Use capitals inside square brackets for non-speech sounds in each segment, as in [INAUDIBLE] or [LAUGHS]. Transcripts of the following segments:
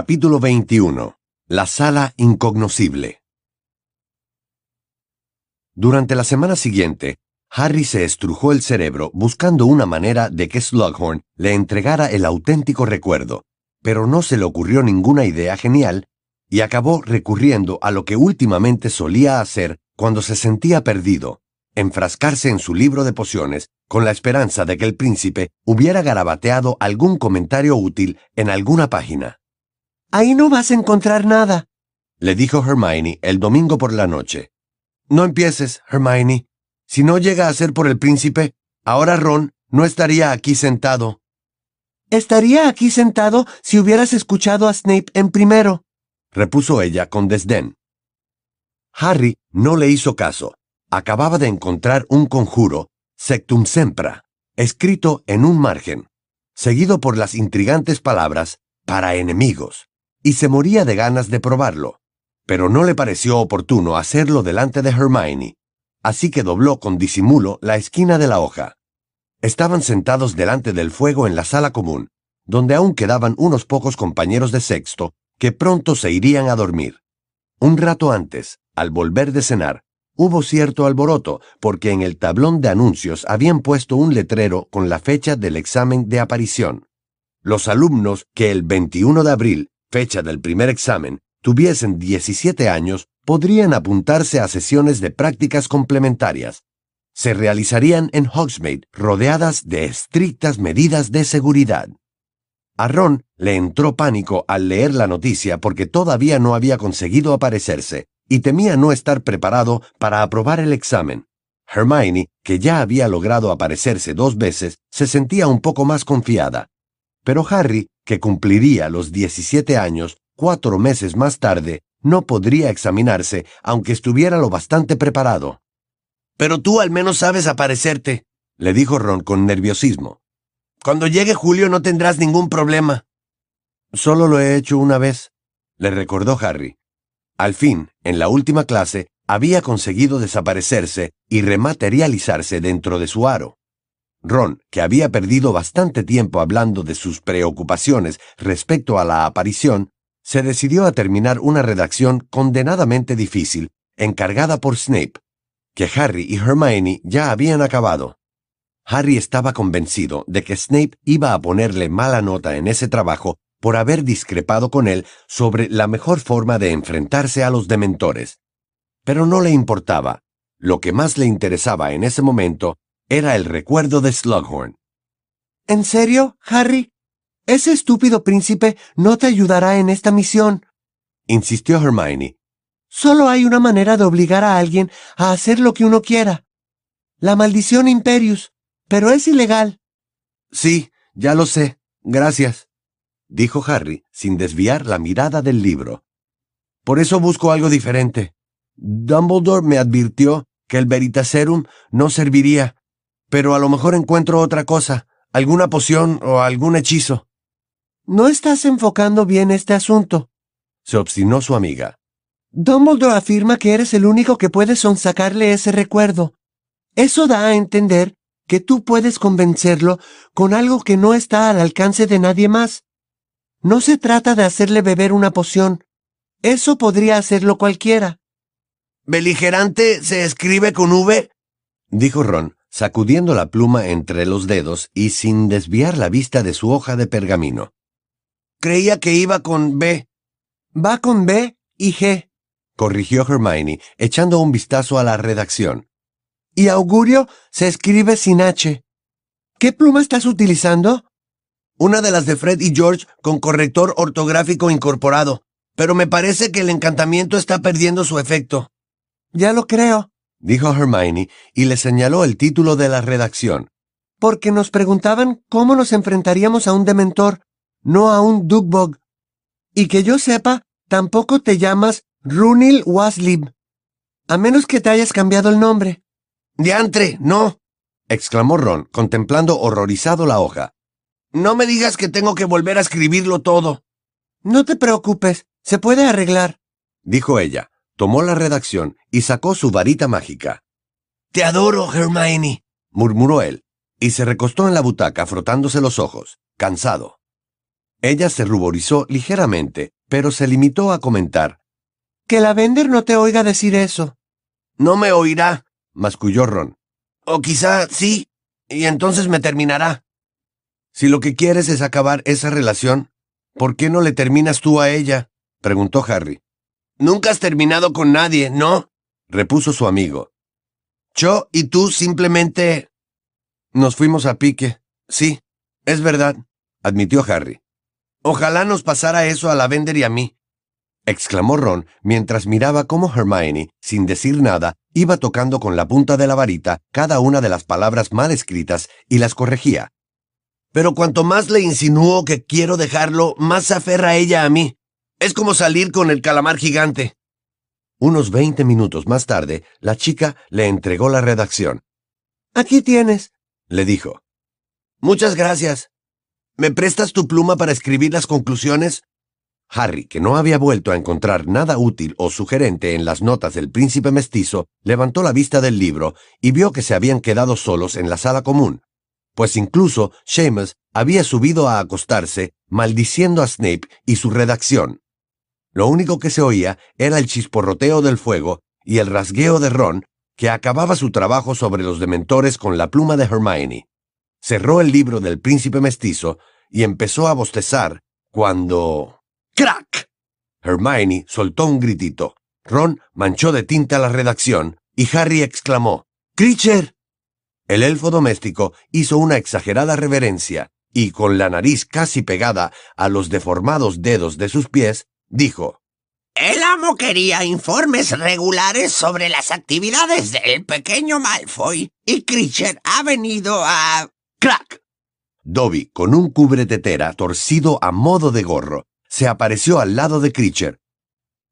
Capítulo 21. La sala incognoscible. Durante la semana siguiente, Harry se estrujó el cerebro buscando una manera de que Slughorn le entregara el auténtico recuerdo, pero no se le ocurrió ninguna idea genial y acabó recurriendo a lo que últimamente solía hacer cuando se sentía perdido, enfrascarse en su libro de pociones con la esperanza de que el príncipe hubiera garabateado algún comentario útil en alguna página. Ahí no vas a encontrar nada, le dijo Hermione el domingo por la noche. No empieces, Hermione. Si no llega a ser por el príncipe, ahora Ron no estaría aquí sentado. Estaría aquí sentado si hubieras escuchado a Snape en primero, repuso ella con desdén. Harry no le hizo caso. Acababa de encontrar un conjuro, Sectum Sempra, escrito en un margen, seguido por las intrigantes palabras para enemigos, y se moría de ganas de probarlo, pero no le pareció oportuno hacerlo delante de Hermione, así que dobló con disimulo la esquina de la hoja. Estaban sentados delante del fuego en la sala común, donde aún quedaban unos pocos compañeros de sexto que pronto se irían a dormir. Un rato antes, al volver de cenar, hubo cierto alboroto, porque en el tablón de anuncios habían puesto un letrero con la fecha del examen de aparición. Los alumnos que el 21 de abril, fecha del primer examen, tuviesen 17 años, podrían apuntarse a sesiones de prácticas complementarias. Se realizarían en Hogsmeade, rodeadas de estrictas medidas de seguridad. A Ron le entró pánico al leer la noticia porque todavía no había conseguido aparecerse, y temía no estar preparado para aprobar el examen. Hermione, que ya había logrado aparecerse dos veces, se sentía un poco más confiada. Pero Harry, que cumpliría los 17 años cuatro meses más tarde, no podría examinarse aunque estuviera lo bastante preparado. Pero tú al menos sabes aparecerte, le dijo Ron con nerviosismo. Cuando llegue Julio no tendrás ningún problema. Solo lo he hecho una vez, le recordó Harry. Al fin, en la última clase, había conseguido desaparecerse y rematerializarse dentro de su aro. Ron, que había perdido bastante tiempo hablando de sus preocupaciones respecto a la aparición, se decidió a terminar una redacción condenadamente difícil, encargada por Snape, que Harry y Hermione ya habían acabado. Harry estaba convencido de que Snape iba a ponerle mala nota en ese trabajo por haber discrepado con él sobre la mejor forma de enfrentarse a los dementores. Pero no le importaba. Lo que más le interesaba en ese momento era el recuerdo de Slughorn. ¿En serio, Harry? Ese estúpido príncipe no te ayudará en esta misión, insistió Hermione. Solo hay una manera de obligar a alguien a hacer lo que uno quiera. La maldición Imperius, pero es ilegal. Sí, ya lo sé. Gracias dijo Harry, sin desviar la mirada del libro. Por eso busco algo diferente. Dumbledore me advirtió que el Veritaserum no serviría, pero a lo mejor encuentro otra cosa, alguna poción o algún hechizo. No estás enfocando bien este asunto, se obstinó su amiga. Dumbledore afirma que eres el único que puede sonsacarle ese recuerdo. Eso da a entender que tú puedes convencerlo con algo que no está al alcance de nadie más. No se trata de hacerle beber una poción. Eso podría hacerlo cualquiera. ¿Beligerante se escribe con V? dijo Ron, sacudiendo la pluma entre los dedos y sin desviar la vista de su hoja de pergamino. Creía que iba con B. Va con B y G, corrigió Hermione, echando un vistazo a la redacción. Y augurio se escribe sin H. ¿Qué pluma estás utilizando? Una de las de Fred y George con corrector ortográfico incorporado. Pero me parece que el encantamiento está perdiendo su efecto. Ya lo creo, dijo Hermione, y le señaló el título de la redacción. Porque nos preguntaban cómo nos enfrentaríamos a un dementor, no a un Dugbog. Y que yo sepa, tampoco te llamas Runil Waslib. A menos que te hayas cambiado el nombre. Diantre, no, exclamó Ron, contemplando horrorizado la hoja. No me digas que tengo que volver a escribirlo todo. No te preocupes, se puede arreglar, dijo ella. Tomó la redacción y sacó su varita mágica. Te adoro, Hermione, murmuró él, y se recostó en la butaca frotándose los ojos, cansado. Ella se ruborizó ligeramente, pero se limitó a comentar. Que la Vender no te oiga decir eso. No me oirá, masculló Ron. O quizá sí, y entonces me terminará. Si lo que quieres es acabar esa relación, ¿por qué no le terminas tú a ella? preguntó Harry. Nunca has terminado con nadie, ¿no? repuso su amigo. Yo y tú simplemente... Nos fuimos a pique. Sí, es verdad, admitió Harry. Ojalá nos pasara eso a Lavender y a mí, exclamó Ron mientras miraba cómo Hermione, sin decir nada, iba tocando con la punta de la varita cada una de las palabras mal escritas y las corregía. Pero cuanto más le insinúo que quiero dejarlo, más se aferra ella a mí. Es como salir con el calamar gigante. Unos veinte minutos más tarde, la chica le entregó la redacción. Aquí tienes, le dijo. Muchas gracias. ¿Me prestas tu pluma para escribir las conclusiones? Harry, que no había vuelto a encontrar nada útil o sugerente en las notas del príncipe mestizo, levantó la vista del libro y vio que se habían quedado solos en la sala común, pues incluso Seamus había subido a acostarse maldiciendo a Snape y su redacción. Lo único que se oía era el chisporroteo del fuego y el rasgueo de Ron, que acababa su trabajo sobre los dementores con la pluma de Hermione cerró el libro del príncipe mestizo y empezó a bostezar cuando... ¡Crack! Hermione soltó un gritito. Ron manchó de tinta la redacción y Harry exclamó ¡Creature! El elfo doméstico hizo una exagerada reverencia y, con la nariz casi pegada a los deformados dedos de sus pies, dijo El amo quería informes regulares sobre las actividades del pequeño Malfoy y Creature ha venido a... ¡Crack! Dobby, con un cubretetera torcido a modo de gorro, se apareció al lado de Creature.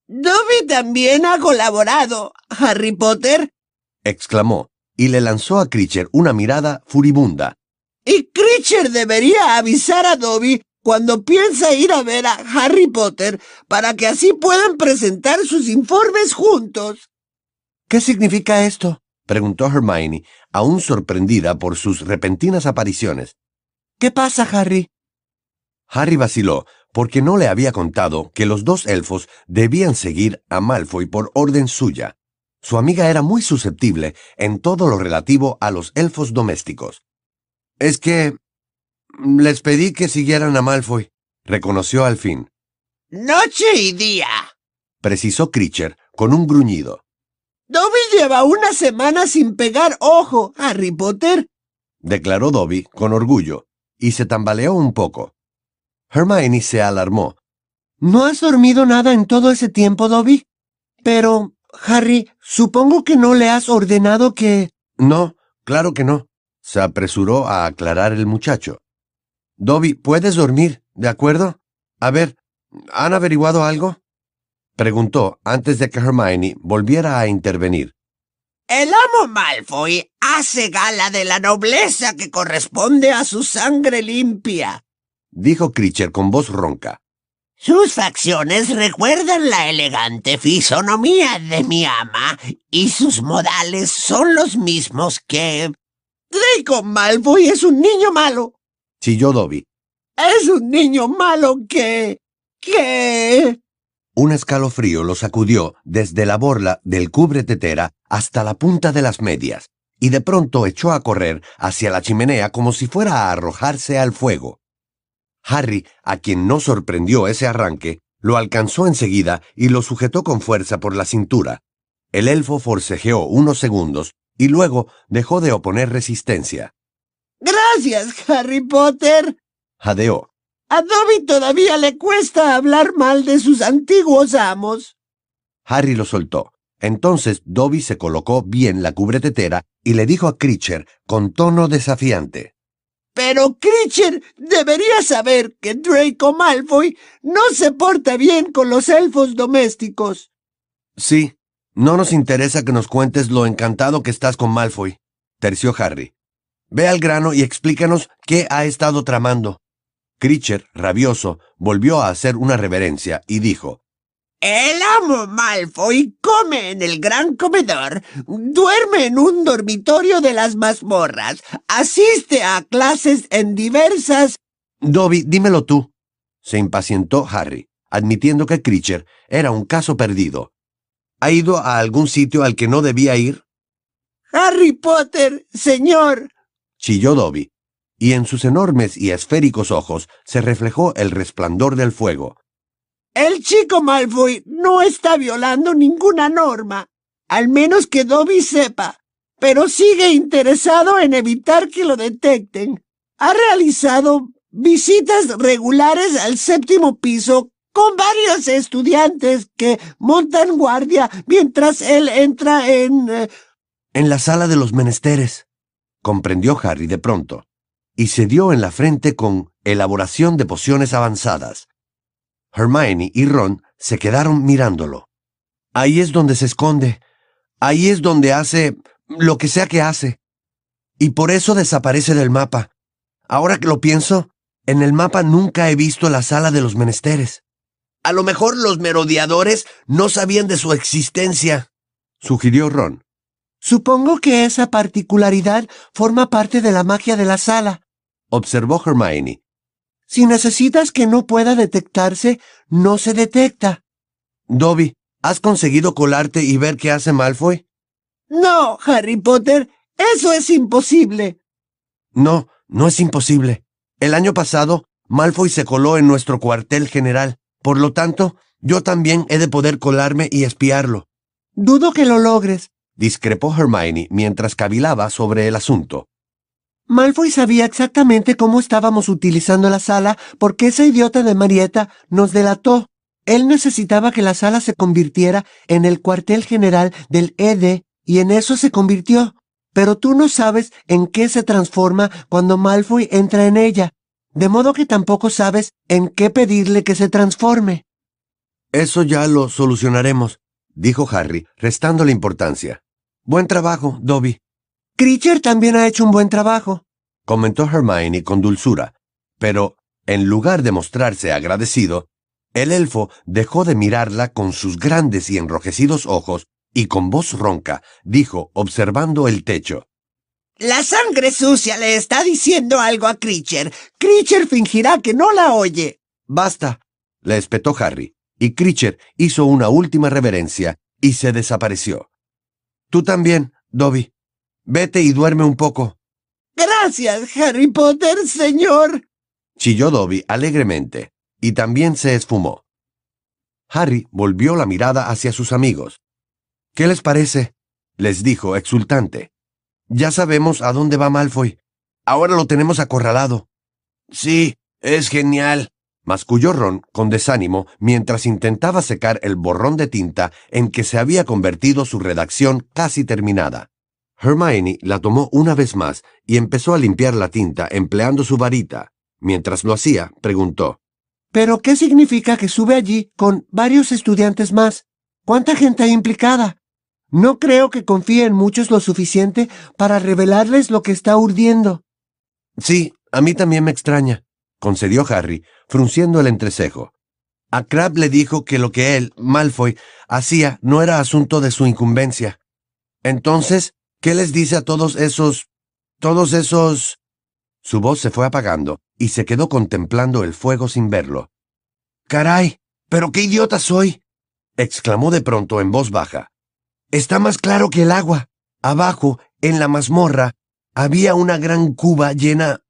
Dobby también ha colaborado, Harry Potter, exclamó, y le lanzó a Creature una mirada furibunda. Y Creature debería avisar a Dobby cuando piensa ir a ver a Harry Potter para que así puedan presentar sus informes juntos. ¿Qué significa esto? preguntó Hermione, aún sorprendida por sus repentinas apariciones. ¿Qué pasa, Harry? Harry vaciló, porque no le había contado que los dos elfos debían seguir a Malfoy por orden suya. Su amiga era muy susceptible en todo lo relativo a los elfos domésticos. Es que... les pedí que siguieran a Malfoy, reconoció al fin. Noche y día, precisó Creature con un gruñido. Dobby lleva una semana sin pegar ojo, Harry Potter, declaró Dobby con orgullo, y se tambaleó un poco. Hermione se alarmó. ¿No has dormido nada en todo ese tiempo, Dobby? Pero, Harry, supongo que no le has ordenado que... No, claro que no, se apresuró a aclarar el muchacho. Dobby, puedes dormir, ¿de acuerdo? A ver, ¿han averiguado algo? preguntó antes de que Hermione volviera a intervenir. El amo Malfoy hace gala de la nobleza que corresponde a su sangre limpia, dijo Creature con voz ronca. Sus facciones recuerdan la elegante fisonomía de mi ama y sus modales son los mismos que... Draco Malfoy es un niño malo. Chilló Dobby. Es un niño malo que... que... Un escalofrío lo sacudió desde la borla del cubretetera hasta la punta de las medias, y de pronto echó a correr hacia la chimenea como si fuera a arrojarse al fuego. Harry, a quien no sorprendió ese arranque, lo alcanzó enseguida y lo sujetó con fuerza por la cintura. El elfo forcejeó unos segundos y luego dejó de oponer resistencia. Gracias, Harry Potter. Jadeó. A Dobby todavía le cuesta hablar mal de sus antiguos amos. Harry lo soltó. Entonces Dobby se colocó bien la cubretetera y le dijo a Creature con tono desafiante. Pero Creature debería saber que Draco Malfoy no se porta bien con los elfos domésticos. Sí, no nos interesa que nos cuentes lo encantado que estás con Malfoy, terció Harry. Ve al grano y explícanos qué ha estado tramando. Creature, rabioso, volvió a hacer una reverencia y dijo, El amo Malfoy come en el gran comedor, duerme en un dormitorio de las mazmorras, asiste a clases en diversas... Dobby, dímelo tú, se impacientó Harry, admitiendo que Creature era un caso perdido. ¿Ha ido a algún sitio al que no debía ir? Harry Potter, señor. Chilló Dobby, y en sus enormes y esféricos ojos se reflejó el resplandor del fuego. El chico Malfoy no está violando ninguna norma, al menos que Dobby sepa, pero sigue interesado en evitar que lo detecten. Ha realizado visitas regulares al séptimo piso con varios estudiantes que montan guardia mientras él entra en... eh, En la sala de los menesteres, comprendió Harry de pronto, y se dio en la frente con elaboración de pociones avanzadas. Hermione y Ron se quedaron mirándolo. Ahí es donde se esconde. Ahí es donde hace lo que sea que hace. Y por eso desaparece del mapa. Ahora que lo pienso, en el mapa nunca he visto la sala de los menesteres. A lo mejor los merodeadores no sabían de su existencia. Sugirió Ron. Supongo que esa particularidad forma parte de la magia de la sala. Observó Hermione. Si necesitas que no pueda detectarse, no se detecta. Dobby, ¿has conseguido colarte y ver qué hace Malfoy? No, Harry Potter, eso es imposible. No, no es imposible. El año pasado, Malfoy se coló en nuestro cuartel general. Por lo tanto, yo también he de poder colarme y espiarlo. Dudo que lo logres. Discrepó Hermione mientras cavilaba sobre el asunto. Malfoy sabía exactamente cómo estábamos utilizando la sala porque esa idiota de Marieta nos delató. Él necesitaba que la sala se convirtiera en el cuartel general del ED y en eso se convirtió. Pero tú no sabes en qué se transforma cuando Malfoy entra en ella, de modo que tampoco sabes en qué pedirle que se transforme. Eso ya lo solucionaremos, dijo Harry, restándole importancia. Buen trabajo, Dobby, Creature también ha hecho un buen trabajo. comentó Hermione con dulzura, pero, en lugar de mostrarse agradecido, el elfo dejó de mirarla con sus grandes y enrojecidos ojos y con voz ronca dijo, observando el techo. La sangre sucia le está diciendo algo a Creature. Creature fingirá que no la oye. Basta, le espetó Harry, y Creature hizo una última reverencia y se desapareció. Tú también, Dobby. Vete y duerme un poco, Gracias, Harry Potter, señor. chilló Dobby alegremente, y también se esfumó. Harry volvió la mirada hacia sus amigos. ¿Qué les parece? les dijo exultante. Ya sabemos a dónde va Malfoy. Ahora lo tenemos acorralado. Sí, es genial. Masculló Ron con desánimo mientras intentaba secar el borrón de tinta en que se había convertido su redacción casi terminada. Hermione la tomó una vez más y empezó a limpiar la tinta empleando su varita. Mientras lo hacía, preguntó, ¿Pero qué significa que sube allí con varios estudiantes más? ¿Cuánta gente hay implicada? No creo que confíe en muchos lo suficiente para revelarles lo que está urdiendo. Sí, a mí también me extraña, concedió Harry, frunciendo el entrecejo. A Crabbe le dijo que lo que él, Malfoy, hacía no era asunto de su incumbencia. Entonces, ¿qué les dice a todos esos... todos esos... Su voz se fue apagando y se quedó contemplando el fuego sin verlo. Caray, pero qué idiota soy. exclamó de pronto en voz baja. Está más claro que el agua. Abajo, en la mazmorra, había una gran cuba llena.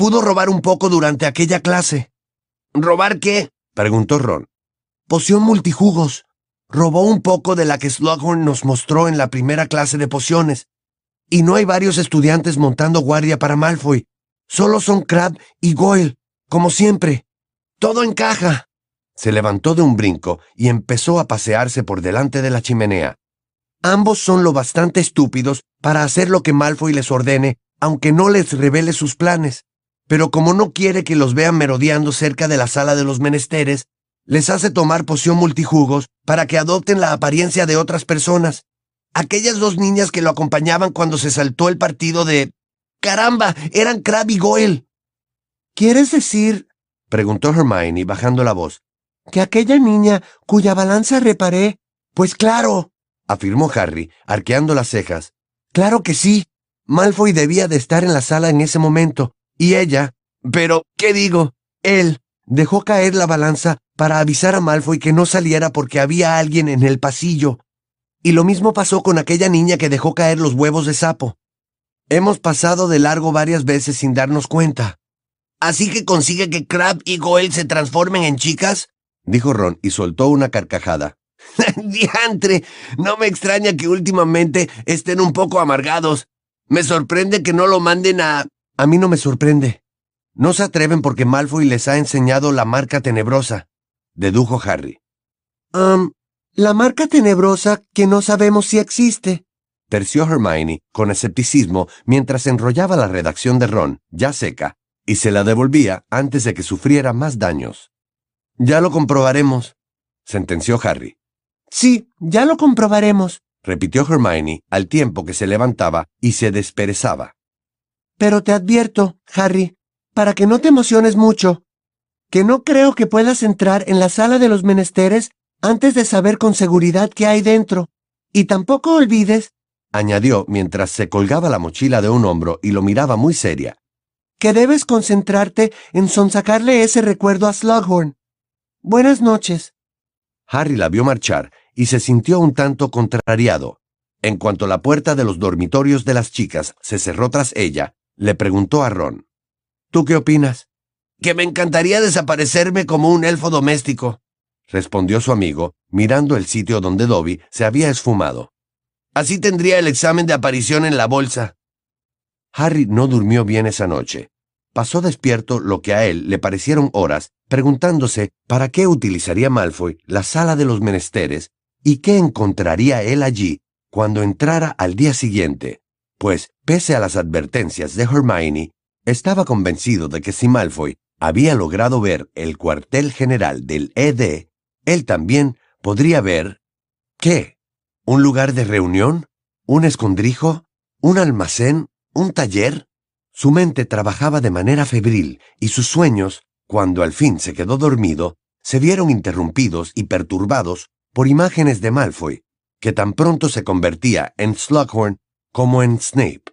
Pudo robar un poco durante aquella clase. ¿Robar qué? preguntó Ron. Poción multijugos. Robó un poco de la que Slughorn nos mostró en la primera clase de pociones. Y no hay varios estudiantes montando guardia para Malfoy. Solo son Crab y Goyle, como siempre. Todo encaja. Se levantó de un brinco y empezó a pasearse por delante de la chimenea. Ambos son lo bastante estúpidos para hacer lo que Malfoy les ordene, aunque no les revele sus planes. Pero como no quiere que los vean merodeando cerca de la sala de los menesteres, les hace tomar poción multijugos para que adopten la apariencia de otras personas. Aquellas dos niñas que lo acompañaban cuando se saltó el partido de... ¡Caramba! Eran Crab y Goyle. ¿Quieres decir Preguntó Hermione bajando la voz. que aquella niña cuya balanza reparé... Pues claro. Afirmó Harry, arqueando las cejas. Claro que sí. Malfoy debía de estar en la sala en ese momento. Y ella... Pero, ¿qué digo? Él dejó caer la balanza para avisar a Malfoy que no saliera porque había alguien en el pasillo. Y lo mismo pasó con aquella niña que dejó caer los huevos de sapo. Hemos pasado de largo varias veces sin darnos cuenta. ¿Así que consigue que Crab y Goel se transformen en chicas? dijo Ron y soltó una carcajada. [LAUGHS] Diantre, no me extraña que últimamente estén un poco amargados. Me sorprende que no lo manden a... A mí no me sorprende. No se atreven porque Malfoy les ha enseñado la marca tenebrosa, dedujo Harry. Um, la marca tenebrosa que no sabemos si existe, terció Hermione con escepticismo mientras enrollaba la redacción de Ron, ya seca, y se la devolvía antes de que sufriera más daños. Ya lo comprobaremos, sentenció Harry. Sí, ya lo comprobaremos, repitió Hermione al tiempo que se levantaba y se desperezaba. Pero te advierto, Harry, para que no te emociones mucho, que no creo que puedas entrar en la sala de los menesteres antes de saber con seguridad qué hay dentro. Y tampoco olvides, añadió mientras se colgaba la mochila de un hombro y lo miraba muy seria, que debes concentrarte en sonsacarle ese recuerdo a Slughorn. Buenas noches. Harry la vio marchar y se sintió un tanto contrariado. En cuanto la puerta de los dormitorios de las chicas se cerró tras ella, le preguntó a Ron. ¿Tú qué opinas? Que me encantaría desaparecerme como un elfo doméstico, respondió su amigo, mirando el sitio donde Dobby se había esfumado. Así tendría el examen de aparición en la bolsa. Harry no durmió bien esa noche. Pasó despierto lo que a él le parecieron horas, preguntándose para qué utilizaría Malfoy la sala de los menesteres y qué encontraría él allí cuando entrara al día siguiente, pues, pese a las advertencias de Hermione, estaba convencido de que si Malfoy había logrado ver el cuartel general del ED, él también podría ver... ¿Qué? ¿Un lugar de reunión? ¿Un escondrijo? ¿Un almacén? ¿Un taller? Su mente trabajaba de manera febril y sus sueños, cuando al fin se quedó dormido, se vieron interrumpidos y perturbados por imágenes de Malfoy, que tan pronto se convertía en Slughorn como en Snape.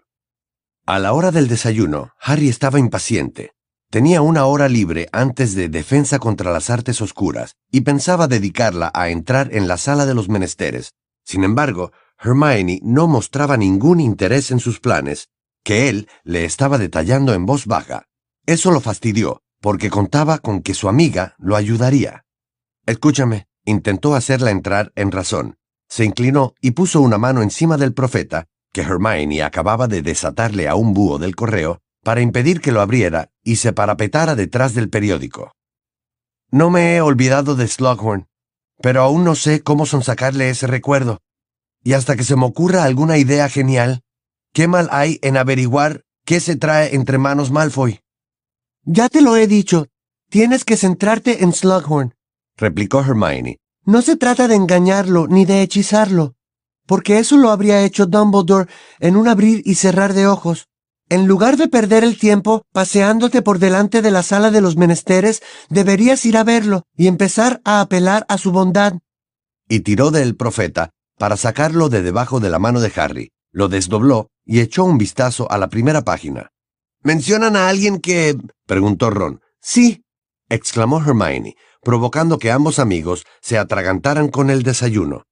A la hora del desayuno, Harry estaba impaciente. Tenía una hora libre antes de Defensa contra las Artes Oscuras y pensaba dedicarla a entrar en la sala de los menesteres. Sin embargo, Hermione no mostraba ningún interés en sus planes, que él le estaba detallando en voz baja. Eso lo fastidió, porque contaba con que su amiga lo ayudaría. Escúchame, intentó hacerla entrar en razón. Se inclinó y puso una mano encima del profeta, que Hermione acababa de desatarle a un búho del correo, para impedir que lo abriera y se parapetara detrás del periódico. No me he olvidado de Slughorn, pero aún no sé cómo sonsacarle ese recuerdo. Y hasta que se me ocurra alguna idea genial, ¿qué mal hay en averiguar qué se trae entre manos Malfoy? Ya te lo he dicho, tienes que centrarte en Slughorn, replicó Hermione. No se trata de engañarlo ni de hechizarlo, porque eso lo habría hecho Dumbledore en un abrir y cerrar de ojos. En lugar de perder el tiempo paseándote por delante de la sala de los menesteres, deberías ir a verlo y empezar a apelar a su bondad. Y tiró del profeta para sacarlo de debajo de la mano de Harry. Lo desdobló y echó un vistazo a la primera página. ¿Mencionan a alguien que... preguntó Ron. Sí, exclamó Hermione, provocando que ambos amigos se atragantaran con el desayuno.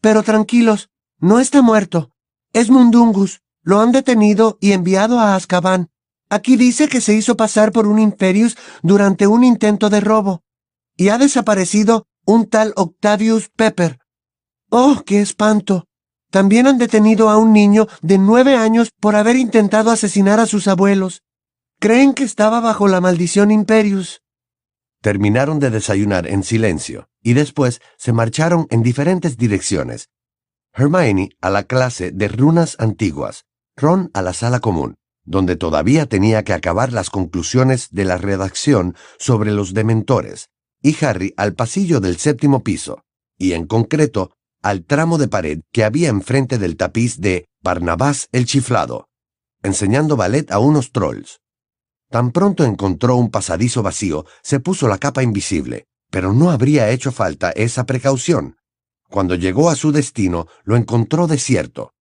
Pero tranquilos, no está muerto. Es Mundungus. Lo han detenido y enviado a Azkaban. Aquí dice que se hizo pasar por un Imperius durante un intento de robo. Y ha desaparecido un tal Octavius Pepper. ¡Oh, qué espanto! También han detenido a un niño de nueve años por haber intentado asesinar a sus abuelos. Creen que estaba bajo la maldición Imperius. Terminaron de desayunar en silencio y después se marcharon en diferentes direcciones. Hermione a la clase de runas antiguas, Ron a la sala común, donde todavía tenía que acabar las conclusiones de la redacción sobre los dementores, y Harry al pasillo del séptimo piso, y en concreto al tramo de pared que había enfrente del tapiz de Barnabás el Chiflado, enseñando ballet a unos trolls. Tan pronto encontró un pasadizo vacío, se puso la capa invisible, pero no habría hecho falta esa precaución. Cuando llegó a su destino, lo encontró desierto,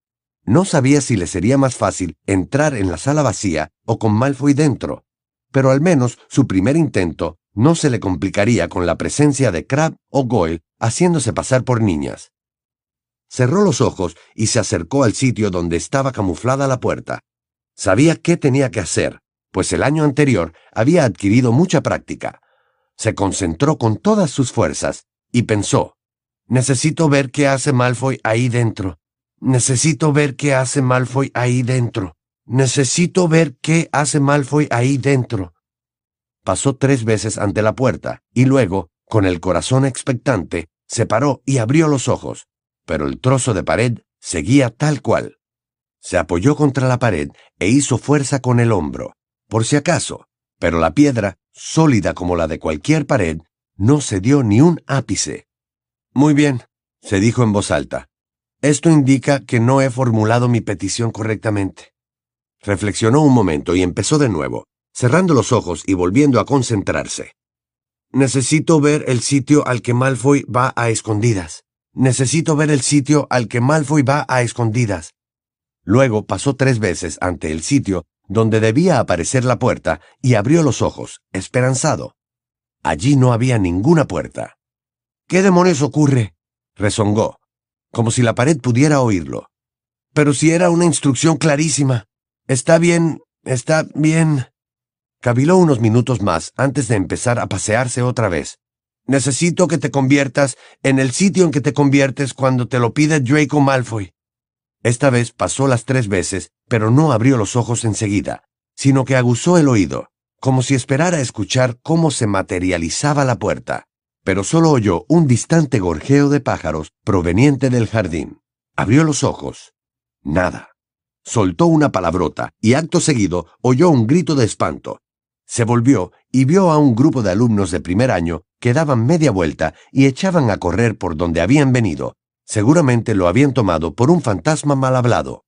no sabía si le sería más fácil entrar en la sala vacía o con Malfoy dentro, pero al menos su primer intento no se le complicaría con la presencia de Crab o Goyle haciéndose pasar por niñas. Cerró los ojos y se acercó al sitio donde estaba camuflada la puerta. Sabía qué tenía que hacer, pues el año anterior había adquirido mucha práctica. Se concentró con todas sus fuerzas y pensó, necesito ver qué hace Malfoy ahí dentro. Necesito ver qué hace Malfoy ahí dentro. Necesito ver qué hace Malfoy ahí dentro. Pasó tres veces ante la puerta y luego, con el corazón expectante, se paró y abrió los ojos, pero el trozo de pared seguía tal cual. Se apoyó contra la pared e hizo fuerza con el hombro, por si acaso, pero la piedra, sólida como la de cualquier pared, no cedió ni un ápice. Muy bien, se dijo en voz alta. Esto indica que no he formulado mi petición correctamente. Reflexionó un momento y empezó de nuevo, cerrando los ojos y volviendo a concentrarse. Necesito ver el sitio al que Malfoy va a escondidas. Necesito ver el sitio al que Malfoy va a escondidas. Luego pasó tres veces ante el sitio donde debía aparecer la puerta y abrió los ojos, esperanzado. Allí no había ninguna puerta. ¿Qué demonios ocurre? rezongó, como si la pared pudiera oírlo. Pero si era una instrucción clarísima. Está bien, está bien. Caviló unos minutos más antes de empezar a pasearse otra vez. Necesito que te conviertas en el sitio en que te conviertes cuando te lo pide Draco Malfoy. Esta vez pasó las tres veces, pero no abrió los ojos enseguida, sino que aguzó el oído, como si esperara escuchar cómo se materializaba la puerta, pero solo oyó un distante gorjeo de pájaros proveniente del jardín. Abrió los ojos. Nada. Soltó una palabrota y acto seguido oyó un grito de espanto, se volvió y vio a un grupo de alumnos de primer año que daban media vuelta y echaban a correr por donde habían venido. Seguramente lo habían tomado por un fantasma mal hablado.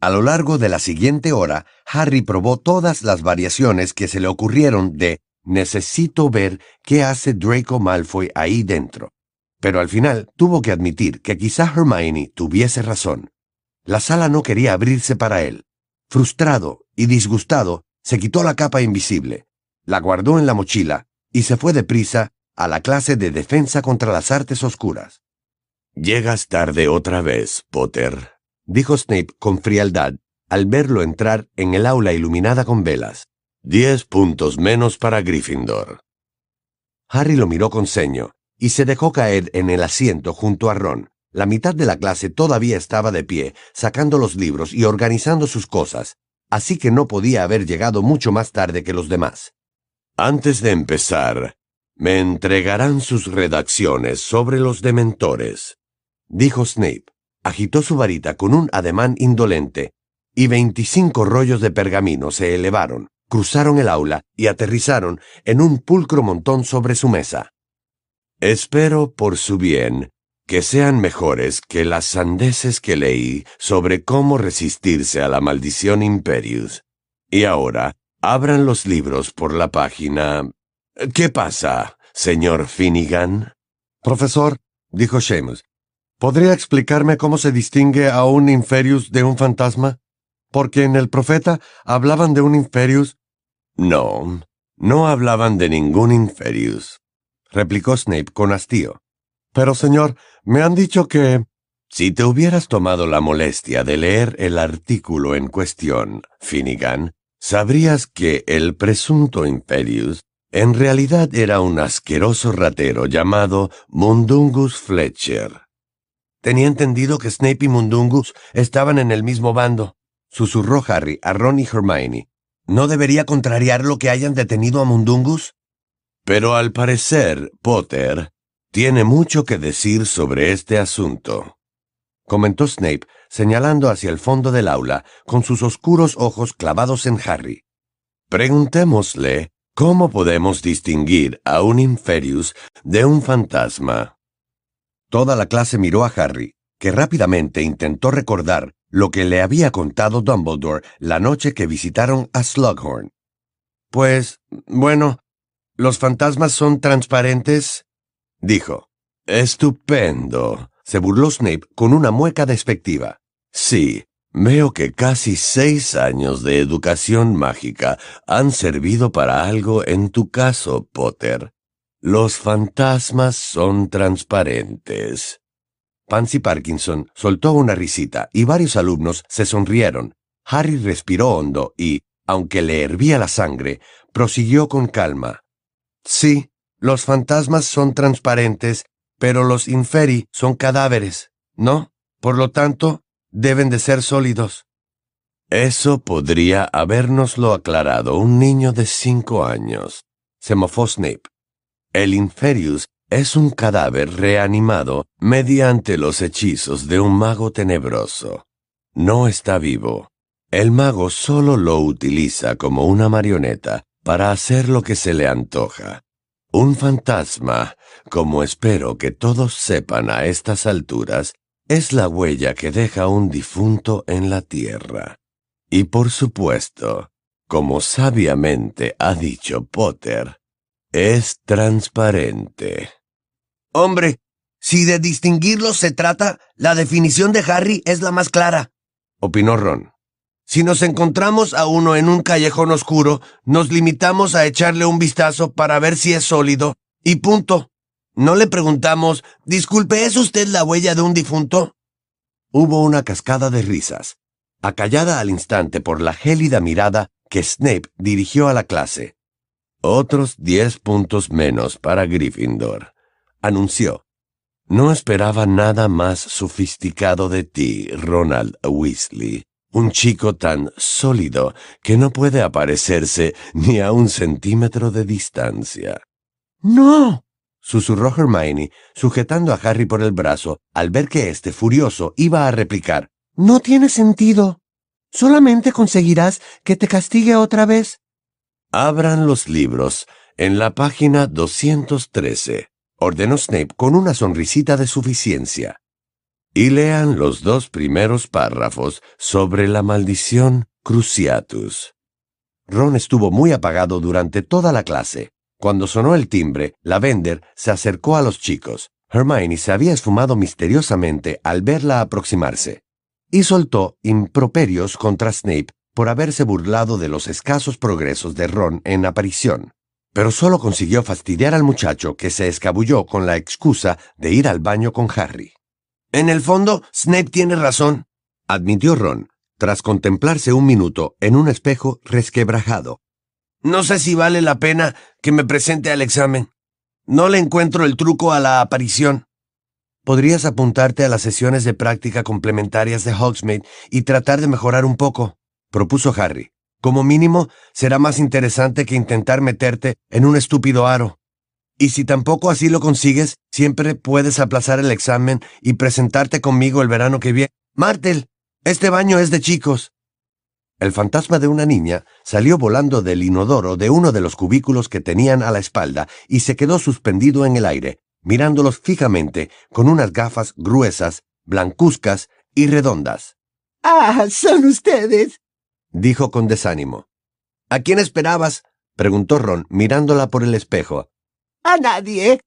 A lo largo de la siguiente hora, Harry probó todas las variaciones que se le ocurrieron de necesito ver qué hace Draco Malfoy ahí dentro. Pero al final tuvo que admitir que quizá Hermione tuviese razón. La sala no quería abrirse para él. Frustrado y disgustado, se quitó la capa invisible, la guardó en la mochila y se fue deprisa a la clase de defensa contra las artes oscuras. Llegas tarde otra vez, Potter, dijo Snape con frialdad al verlo entrar en el aula iluminada con velas. Diez puntos menos para Gryffindor. Harry lo miró con ceño y se dejó caer en el asiento junto a Ron. La mitad de la clase todavía estaba de pie, sacando los libros y organizando sus cosas, así que no podía haber llegado mucho más tarde que los demás. Antes de empezar, me entregarán sus redacciones sobre los dementores, dijo Snape. Agitó su varita con un ademán indolente, y veinticinco rollos de pergamino se elevaron, cruzaron el aula y aterrizaron en un pulcro montón sobre su mesa. Espero, por su bien, que sean mejores que las sandeces que leí sobre cómo resistirse a la maldición Imperius. Y ahora, abran los libros por la página. ¿Qué pasa, señor Finnegan? Profesor, dijo Seamus, ¿podría explicarme cómo se distingue a un Inferius de un fantasma? Porque en el profeta hablaban de un Inferius. No, no hablaban de ningún Inferius, replicó Snape con hastío. Pero, señor, me han dicho que... Si te hubieras tomado la molestia de leer el artículo en cuestión, Finnegan, sabrías que el presunto Imperius en realidad era un asqueroso ratero llamado Mundungus Fletcher. Tenía entendido que Snape y Mundungus estaban en el mismo bando, susurró Harry a Ron y Hermione. ¿No debería contrariar lo que hayan detenido a Mundungus? Pero al parecer, Potter, tiene mucho que decir sobre este asunto, comentó Snape, señalando hacia el fondo del aula con sus oscuros ojos clavados en Harry. Preguntémosle cómo podemos distinguir a un Inferius de un fantasma. Toda la clase miró a Harry, que rápidamente intentó recordar lo que le había contado Dumbledore la noche que visitaron a Slughorn. Pues, bueno, los fantasmas son transparentes dijo. Estupendo. se burló Snape con una mueca despectiva. Sí, Veo que casi seis años de educación mágica han servido para algo en tu caso, Potter. Los fantasmas son transparentes. Pansy Parkinson soltó una risita y varios alumnos se sonrieron. Harry respiró hondo y, aunque le hervía la sangre, prosiguió con calma. Sí, los fantasmas son transparentes, pero los inferi son cadáveres, ¿no? Por lo tanto, deben de ser sólidos. Eso podría habérnoslo aclarado un niño de cinco años, se mofó Snape. El Inferius es un cadáver reanimado mediante los hechizos de un mago tenebroso. No está vivo. El mago solo lo utiliza como una marioneta para hacer lo que se le antoja. Un fantasma, como espero que todos sepan a estas alturas, es la huella que deja un difunto en la tierra. Y por supuesto, como sabiamente ha dicho Potter, es transparente. Hombre, si de distinguirlos se trata, la definición de Harry es la más clara, opinó Ron. Si nos encontramos a uno en un callejón oscuro, nos limitamos a echarle un vistazo para ver si es sólido, y punto. No le preguntamos, disculpe, ¿es usted la huella de un difunto? Hubo una cascada de risas, acallada al instante por la gélida mirada que Snape dirigió a la clase. Otros diez puntos menos para Gryffindor, anunció. No esperaba nada más sofisticado de ti, Ronald Weasley. Un chico tan sólido que no puede aparecerse ni a un centímetro de distancia. No, susurró Hermione, sujetando a Harry por el brazo, al ver que éste, furioso, iba a replicar. No tiene sentido. Solamente conseguirás que te castigue otra vez. Abran los libros en la página 213, ordenó Snape con una sonrisita de suficiencia. Y lean los dos primeros párrafos sobre la maldición Cruciatus. Ron estuvo muy apagado durante toda la clase. Cuando sonó el timbre, Lavender se acercó a los chicos. Hermione se había esfumado misteriosamente al verla aproximarse, y soltó improperios contra Snape por haberse burlado de los escasos progresos de Ron en aparición. Pero solo consiguió fastidiar al muchacho que se escabulló con la excusa de ir al baño con Harry. En el fondo, Snape tiene razón, admitió Ron, tras contemplarse un minuto en un espejo resquebrajado. No sé si vale la pena que me presente al examen. No le encuentro el truco a la aparición. Podrías apuntarte a las sesiones de práctica complementarias de Hogsmeade y tratar de mejorar un poco, propuso Harry. Como mínimo, será más interesante que intentar meterte en un estúpido aro. Y si tampoco así lo consigues, siempre puedes aplazar el examen y presentarte conmigo el verano que viene. Martel, este baño es de chicos. El fantasma de una niña salió volando del inodoro de uno de los cubículos que tenían a la espalda y se quedó suspendido en el aire, mirándolos fijamente con unas gafas gruesas, blancuzcas y redondas. Ah, son ustedes, dijo con desánimo. ¿A quién esperabas? preguntó Ron, mirándola por el espejo. A nadie,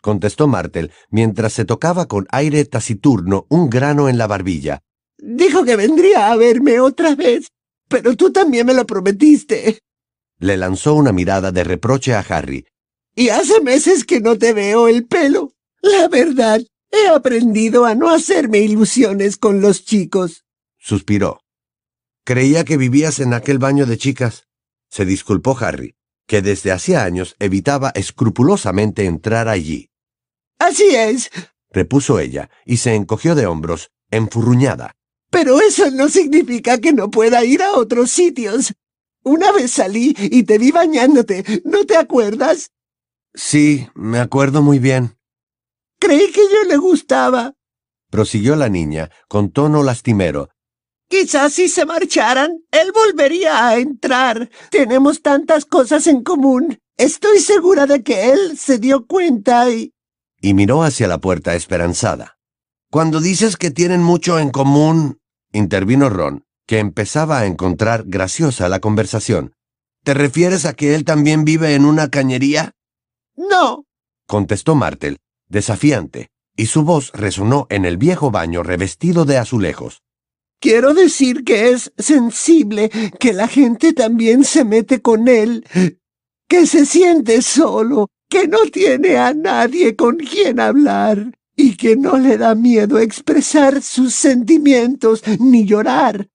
contestó Martel, mientras se tocaba con aire taciturno un grano en la barbilla. Dijo que vendría a verme otra vez. Pero tú también me lo prometiste. Le lanzó una mirada de reproche a Harry. Y hace meses que no te veo el pelo. La verdad, he aprendido a no hacerme ilusiones con los chicos. Suspiró. Creía que vivías en aquel baño de chicas. Se disculpó Harry, que desde hacía años evitaba escrupulosamente entrar allí. Así es, repuso ella, y se encogió de hombros, enfurruñada. Pero eso no significa que no pueda ir a otros sitios. Una vez salí y te vi bañándote, ¿no te acuerdas? Sí, me acuerdo muy bien. Creí que yo le gustaba. Prosiguió la niña, con tono lastimero. Quizás si se marcharan, él volvería a entrar. Tenemos tantas cosas en común. Estoy segura de que él se dio cuenta y... Y miró hacia la puerta esperanzada. Cuando dices que tienen mucho en común, intervino Ron, que empezaba a encontrar graciosa la conversación. ¿Te refieres a que él también vive en una cañería? No, contestó Martel, desafiante, y su voz resonó en el viejo baño revestido de azulejos. Quiero decir que es sensible, que la gente también se mete con él, que se siente solo, que no tiene a nadie con quien hablar y que no le da miedo expresar sus sentimientos ni llorar.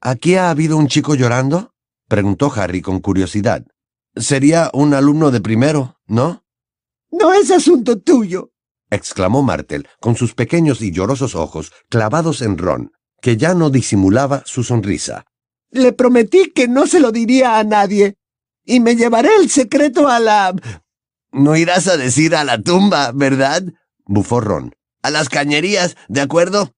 ¿Aquí ha habido un chico llorando? preguntó Harry con curiosidad. Sería un alumno de primero, ¿no? No es asunto tuyo, exclamó Martel, con sus pequeños y llorosos ojos clavados en Ron, que ya no disimulaba su sonrisa. Le prometí que no se lo diría a nadie, y me llevaré el secreto a la... No irás a decir a la tumba, ¿verdad? bufó Ron. A las cañerías, ¿de acuerdo?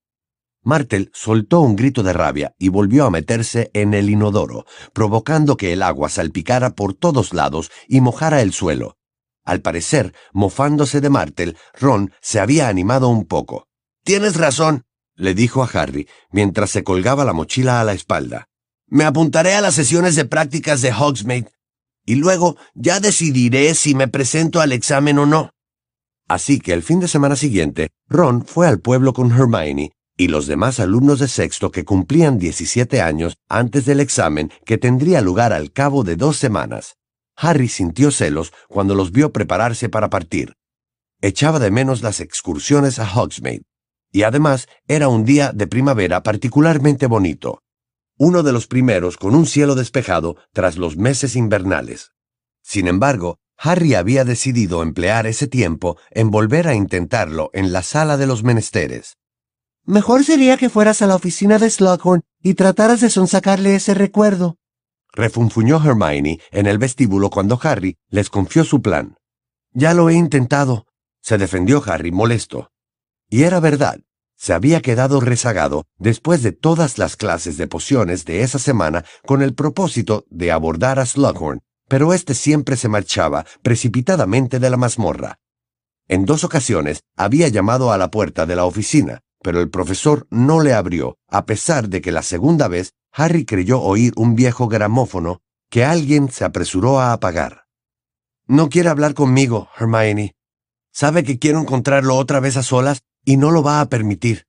Martel soltó un grito de rabia y volvió a meterse en el inodoro, provocando que el agua salpicara por todos lados y mojara el suelo. Al parecer, mofándose de Martel, Ron se había animado un poco. Tienes razón, le dijo a Harry, mientras se colgaba la mochila a la espalda. Me apuntaré a las sesiones de prácticas de Hogsmeade, y luego ya decidiré si me presento al examen o no. Así que el fin de semana siguiente, Ron fue al pueblo con Hermione y los demás alumnos de sexto que cumplían 17 años antes del examen que tendría lugar al cabo de dos semanas. Harry sintió celos cuando los vio prepararse para partir. Echaba de menos las excursiones a Hogsmeade, y además era un día de primavera particularmente bonito, uno de los primeros con un cielo despejado tras los meses invernales. Sin embargo, Harry había decidido emplear ese tiempo en volver a intentarlo en la sala de los menesteres. Mejor sería que fueras a la oficina de Slughorn y trataras de sonsacarle ese recuerdo, refunfuñó Hermione en el vestíbulo cuando Harry les confió su plan. Ya lo he intentado, se defendió Harry molesto. Y era verdad, se había quedado rezagado después de todas las clases de pociones de esa semana con el propósito de abordar a Slughorn, pero éste siempre se marchaba precipitadamente de la mazmorra. En dos ocasiones había llamado a la puerta de la oficina, pero el profesor no le abrió, a pesar de que la segunda vez Harry creyó oír un viejo gramófono que alguien se apresuró a apagar. No quiere hablar conmigo, Hermione. Sabe que quiero encontrarlo otra vez a solas y no lo va a permitir.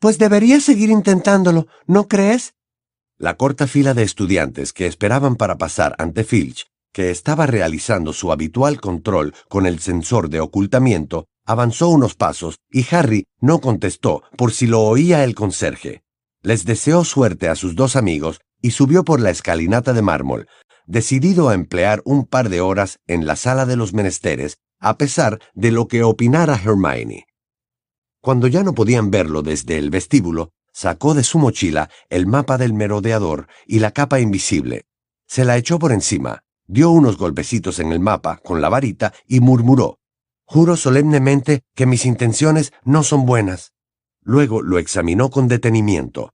Pues debería seguir intentándolo, ¿no crees? La corta fila de estudiantes que esperaban para pasar ante Filch, que estaba realizando su habitual control con el sensor de ocultamiento, avanzó unos pasos y Harry no contestó por si lo oía el conserje les deseó suerte a sus dos amigos y subió por la escalinata de mármol, decidido a emplear un par de horas en la sala de los menesteres, a pesar de lo que opinara Hermione. Cuando ya no podían verlo desde el vestíbulo, sacó de su mochila el mapa del merodeador y la capa invisible. Se la echó por encima, dio unos golpecitos en el mapa con la varita y murmuró, Juro solemnemente que mis intenciones no son buenas. Luego lo examinó con detenimiento.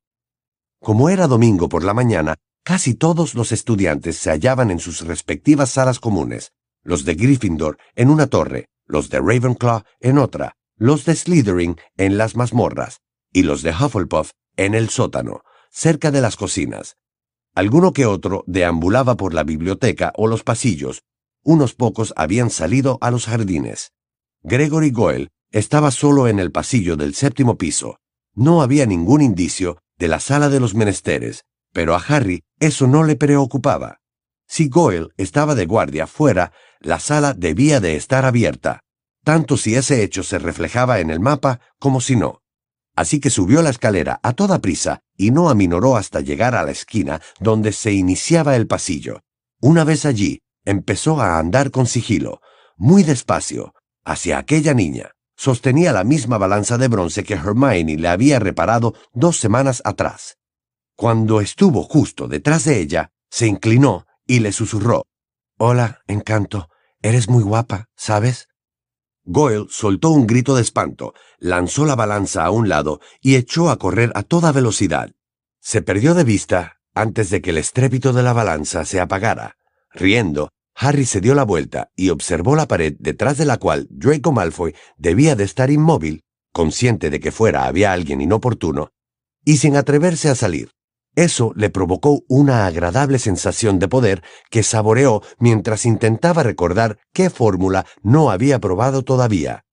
Como era domingo por la mañana, casi todos los estudiantes se hallaban en sus respectivas salas comunes, los de Gryffindor en una torre, los de Ravenclaw en otra, los de Slytherin en las mazmorras y los de Hufflepuff en el sótano, cerca de las cocinas. Alguno que otro deambulaba por la biblioteca o los pasillos, unos pocos habían salido a los jardines. Gregory Goyle estaba solo en el pasillo del séptimo piso. No había ningún indicio de la sala de los menesteres, pero a Harry eso no le preocupaba. Si Goyle estaba de guardia fuera, la sala debía de estar abierta, tanto si ese hecho se reflejaba en el mapa como si no. Así que subió la escalera a toda prisa y no aminoró hasta llegar a la esquina donde se iniciaba el pasillo. Una vez allí, empezó a andar con sigilo, muy despacio, hacia aquella niña. Sostenía la misma balanza de bronce que Hermione le había reparado dos semanas atrás. Cuando estuvo justo detrás de ella, se inclinó y le susurró. Hola, encanto. Eres muy guapa, ¿sabes? Goyle soltó un grito de espanto, lanzó la balanza a un lado y echó a correr a toda velocidad. Se perdió de vista antes de que el estrépito de la balanza se apagara. Riendo, Harry se dio la vuelta y observó la pared detrás de la cual Draco Malfoy debía de estar inmóvil, consciente de que fuera había alguien inoportuno, y sin atreverse a salir. Eso le provocó una agradable sensación de poder que saboreó mientras intentaba recordar qué fórmula no había probado todavía.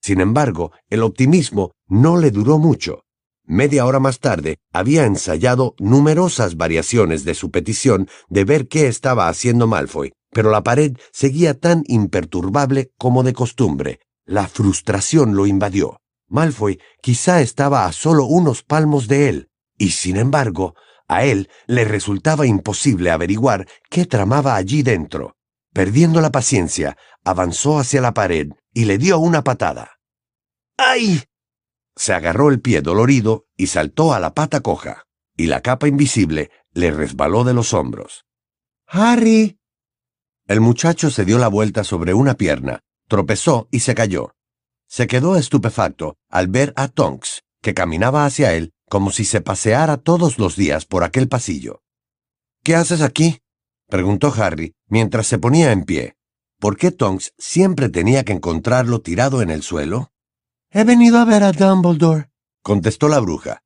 Sin embargo, el optimismo no le duró mucho. Media hora más tarde, había ensayado numerosas variaciones de su petición de ver qué estaba haciendo Malfoy, pero la pared seguía tan imperturbable como de costumbre. La frustración lo invadió. Malfoy quizá estaba a solo unos palmos de él, y sin embargo, a él le resultaba imposible averiguar qué tramaba allí dentro. Perdiendo la paciencia, avanzó hacia la pared y le dio una patada. ¡Ay! Se agarró el pie dolorido y saltó a la pata coja, y la capa invisible le resbaló de los hombros. Harry. El muchacho se dio la vuelta sobre una pierna, tropezó y se cayó. Se quedó estupefacto al ver a Tonks, que caminaba hacia él como si se paseara todos los días por aquel pasillo. ¿Qué haces aquí? preguntó Harry mientras se ponía en pie. ¿Por qué Tonks siempre tenía que encontrarlo tirado en el suelo? He venido a ver a Dumbledore, contestó la bruja.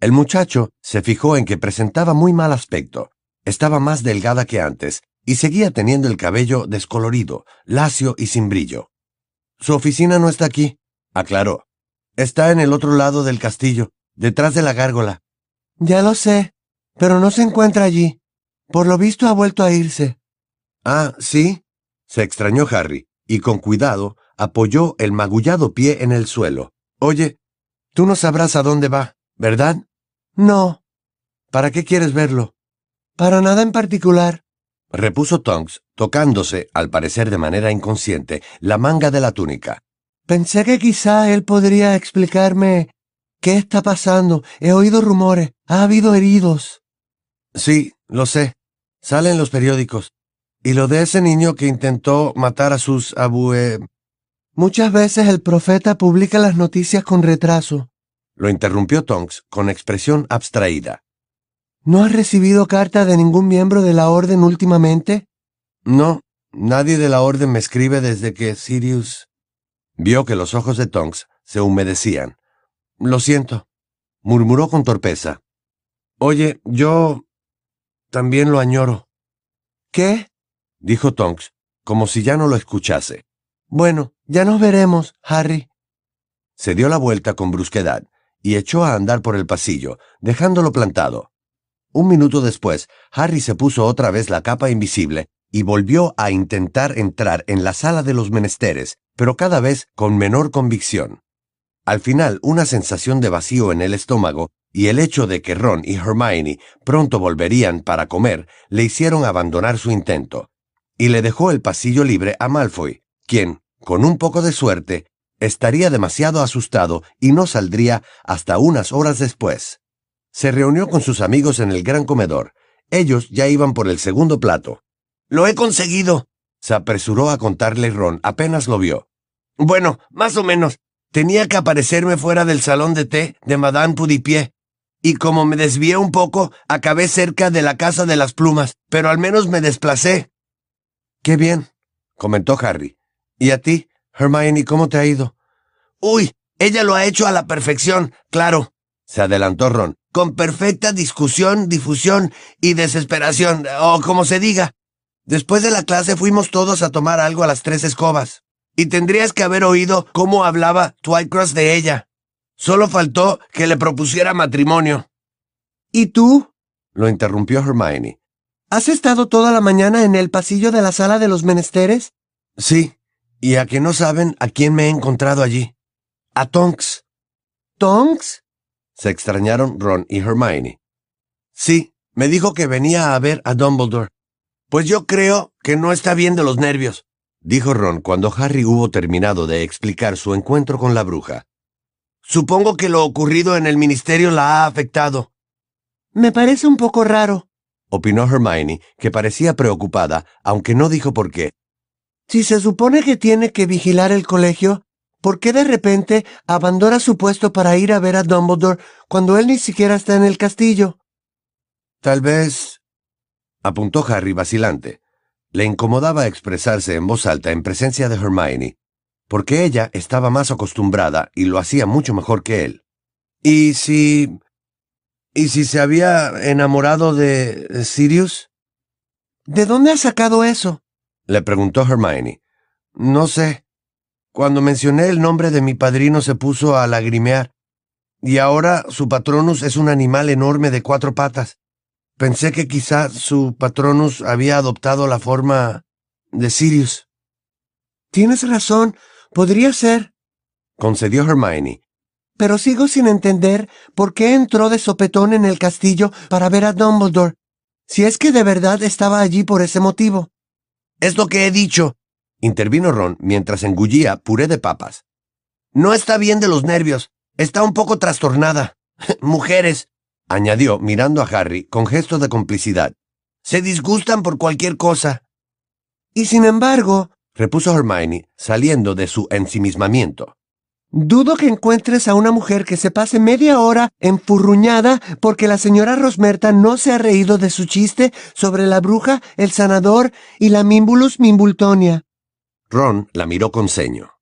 El muchacho se fijó en que presentaba muy mal aspecto. Estaba más delgada que antes y seguía teniendo el cabello descolorido, lacio y sin brillo. Su oficina no está aquí, aclaró. Está en el otro lado del castillo, detrás de la gárgola. Ya lo sé, pero no se encuentra allí. Por lo visto ha vuelto a irse. Ah, ¿sí? Se extrañó Harry, y con cuidado apoyó el magullado pie en el suelo. Oye, tú no sabrás a dónde va, ¿verdad? No. ¿Para qué quieres verlo? Para nada en particular, repuso Tonks, tocándose, al parecer de manera inconsciente, la manga de la túnica. Pensé que quizá él podría explicarme qué está pasando. He oído rumores. Ha habido heridos. Sí, lo sé. Salen los periódicos. Y lo de ese niño que intentó matar a sus abue... Muchas veces el profeta publica las noticias con retraso. Lo interrumpió Tonks con expresión abstraída. ¿No has recibido carta de ningún miembro de la orden últimamente? No, nadie de la orden me escribe desde que Sirius... Vio que los ojos de Tonks se humedecían. Lo siento, murmuró con torpeza. Oye, yo... también lo añoro. ¿Qué? dijo Tonks, como si ya no lo escuchase. Bueno, ya nos veremos, Harry. Se dio la vuelta con brusquedad y echó a andar por el pasillo, dejándolo plantado. Un minuto después, Harry se puso otra vez la capa invisible y volvió a intentar entrar en la sala de los menesteres, pero cada vez con menor convicción. Al final, una sensación de vacío en el estómago y el hecho de que Ron y Hermione pronto volverían para comer le hicieron abandonar su intento, y le dejó el pasillo libre a Malfoy, quien, con un poco de suerte, estaría demasiado asustado y no saldría hasta unas horas después. Se reunió con sus amigos en el gran comedor. Ellos ya iban por el segundo plato. Lo he conseguido, se apresuró a contarle Ron apenas lo vio. Bueno, más o menos. Tenía que aparecerme fuera del salón de té de Madame Pudipié. Y como me desvié un poco, acabé cerca de la casa de las plumas, pero al menos me desplacé. Qué bien, comentó Harry. ¿Y a ti, Hermione, cómo te ha ido? Uy, ella lo ha hecho a la perfección, claro. Se adelantó Ron. Con perfecta discusión, difusión y desesperación, o como se diga. Después de la clase fuimos todos a tomar algo a las tres escobas. Y tendrías que haber oído cómo hablaba Twycross de ella. Solo faltó que le propusiera matrimonio. ¿Y tú? lo interrumpió Hermione. ¿Has estado toda la mañana en el pasillo de la sala de los menesteres? Sí, y a que no saben a quién me he encontrado allí. A Tonks. ¿Tonks? Se extrañaron Ron y Hermione. Sí, me dijo que venía a ver a Dumbledore. Pues yo creo que no está bien de los nervios, dijo Ron cuando Harry hubo terminado de explicar su encuentro con la bruja. Supongo que lo ocurrido en el ministerio la ha afectado. Me parece un poco raro, opinó Hermione, que parecía preocupada, aunque no dijo por qué. Si se supone que tiene que vigilar el colegio, ¿por qué de repente abandona su puesto para ir a ver a Dumbledore cuando él ni siquiera está en el castillo? Tal vez... apuntó Harry vacilante. Le incomodaba expresarse en voz alta en presencia de Hermione, porque ella estaba más acostumbrada y lo hacía mucho mejor que él. ¿Y si... ¿Y si se había enamorado de Sirius? ¿De dónde ha sacado eso? Le preguntó Hermione. No sé. Cuando mencioné el nombre de mi padrino se puso a lagrimear. Y ahora su patronus es un animal enorme de cuatro patas. Pensé que quizá su patronus había adoptado la forma de Sirius. Tienes razón, podría ser. Concedió Hermione. Pero sigo sin entender por qué entró de sopetón en el castillo para ver a Dumbledore, si es que de verdad estaba allí por ese motivo. Es lo que he dicho, intervino Ron mientras engullía puré de papas. No está bien de los nervios. Está un poco trastornada. [LAUGHS] Mujeres, añadió mirando a Harry con gesto de complicidad. Se disgustan por cualquier cosa. Y sin embargo, repuso Hermione, saliendo de su ensimismamiento. Dudo que encuentres a una mujer que se pase media hora enfurruñada porque la señora Rosmerta no se ha reído de su chiste sobre la bruja, el sanador y la Mimbulus Mimbultonia. Ron la miró con ceño.